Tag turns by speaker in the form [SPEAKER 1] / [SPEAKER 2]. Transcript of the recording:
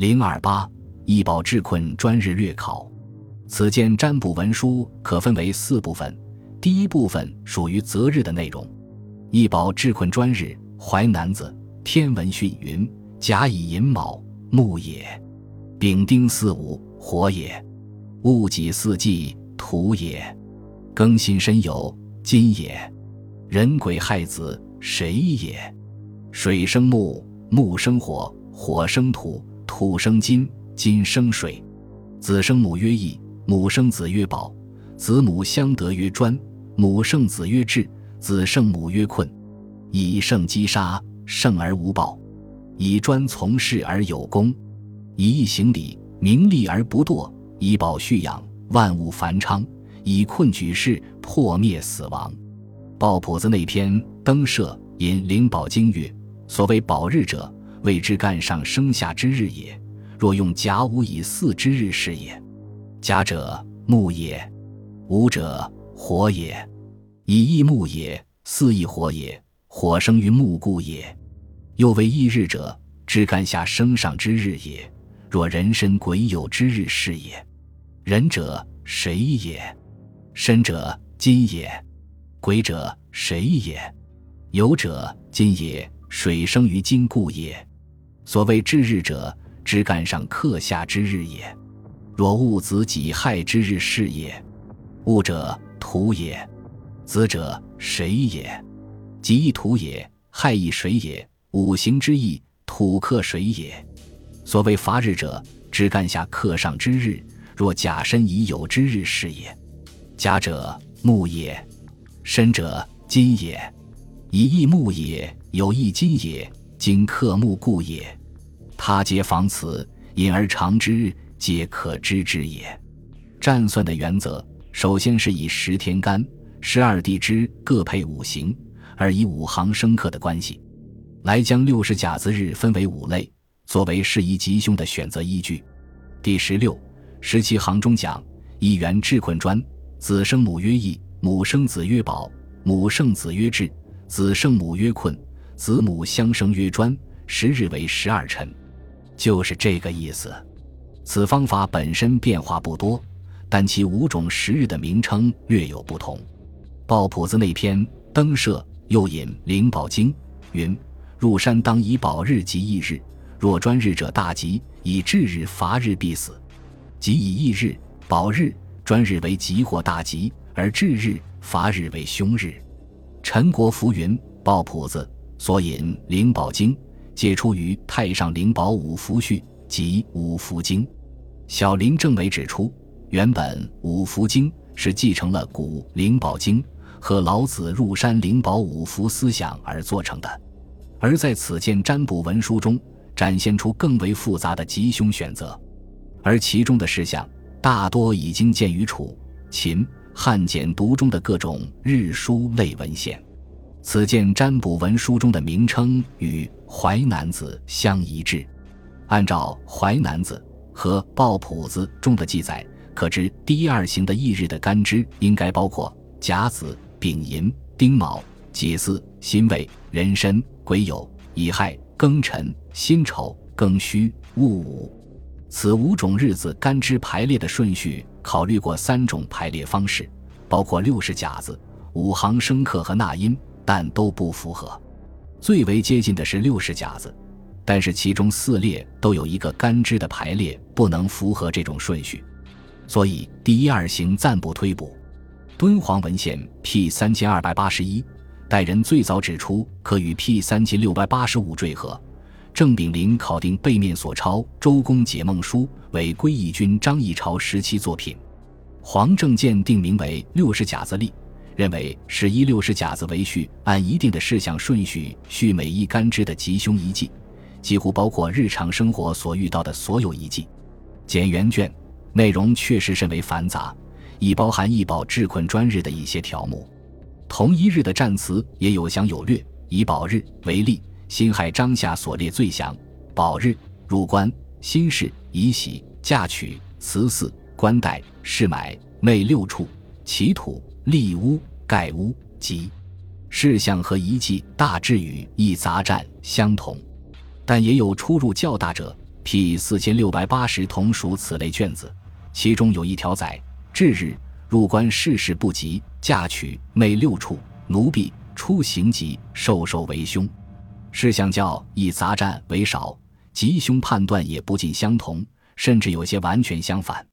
[SPEAKER 1] 零二八易保治困专日略考。此件占卜文书可分为四部分。第一部分属于择日的内容。易保治困专日，淮南子。天文训云：甲乙寅卯，木也；丙丁巳午，火也；戊己巳忌，土也；庚辛申酉，金也；壬癸亥子，水也；水生木，木生火，火生土。土生金，金生水，子生母曰义，母生子曰宝，子母相得曰专，母胜子曰智，子胜母曰困。以胜击杀，胜而无报；以专从事而有功；以义行礼，名利而不堕；以宝蓄养，万物繁昌；以困举世，破灭死亡。报谱子那篇登舍引灵宝经曰：所谓宝日者。谓之干上生下之日也。若用甲午以巳之日是也。甲者木也，午者火也。乙亦木也，巳亦火也。火生于木故也。又为异日者，知干下生上之日也。若人身鬼有之日是也。人者谁也？身者金也。鬼者谁也？有者金也。水生于金故也。所谓至日者，枝干上克下之日也。若戊子己亥之日是也。戊者土也，子者水也。己亦土也，亥亦水也。五行之意，土克水也。所谓伐日者，枝干下克上之日。若甲申乙酉之日是也。甲者木也，申者金也。乙亦木也，酉亦金也。金克木故也。他皆防此，隐而长之，皆可知之也。占算的原则，首先是以十天干、十二地支各配五行，而以五行生克的关系，来将六十甲子日分为五类，作为适宜吉凶的选择依据。第十六、十七行中讲：一元治困专，子生母曰义，母生子曰宝，母生子曰智，子生母曰困，子母相生曰专，十日为十二辰。就是这个意思。此方法本身变化不多，但其五种时日的名称略有不同。报谱子那篇登舍又引《灵宝经》云：“入山当以宝日及义日，若专日者大吉，以至日伐日必死。即以义日、宝日、专日为吉或大吉，而至日、伐日为凶日。”陈国福云：“报谱子所引《灵宝经》。”皆出于《太上灵宝五福序》及《五福经》。小林正美指出，原本《五福经》是继承了古《灵宝经》和老子入山灵宝五福思想而做成的，而在此件占卜文书中，展现出更为复杂的吉凶选择，而其中的事项大多已经见于楚、秦、汉简牍中的各种日书类文献。此件占卜文书中的名称与《淮南子》相一致。按照《淮南子》和《抱朴子》中的记载，可知第一二行的翌日的干支应该包括甲子、丙寅、丁卯、己巳、辛未、壬申、癸酉、乙亥、庚辰、辛丑、庚戌、戊午。此五种日子干支排列的顺序，考虑过三种排列方式，包括六十甲子、五行生克和纳音。但都不符合，最为接近的是六十甲子，但是其中四列都有一个干支的排列不能符合这种顺序，所以第一二行暂不推补。敦煌文献 P 三千二百八十一代人最早指出可与 P 三千六百八十五缀合。郑炳麟考定背面所抄《周公解梦书》为归义军张议潮时期作品，黄正健定名为六十甲子历。认为是一六十甲子为序，按一定的事项顺序序每一干支的吉凶遗迹，几乎包括日常生活所遇到的所有遗迹。简原卷内容确实甚为繁杂，已包含易宝治困专日的一些条目。同一日的战词也有详有略。以宝日为例，辛亥章下所列最详。宝日入关、新事、以喜、嫁娶、辞祀、官带、事买、内六处、祈土、立屋。盖屋及事项和遗迹大致与一杂占相同，但也有出入较大者，P 四千六百八十同属此类卷子，其中有一条载：至日入关事事不及，嫁娶妹六处，奴婢出行及，受受为凶。是相较以杂战为少，吉凶判断也不尽相同，甚至有些完全相反。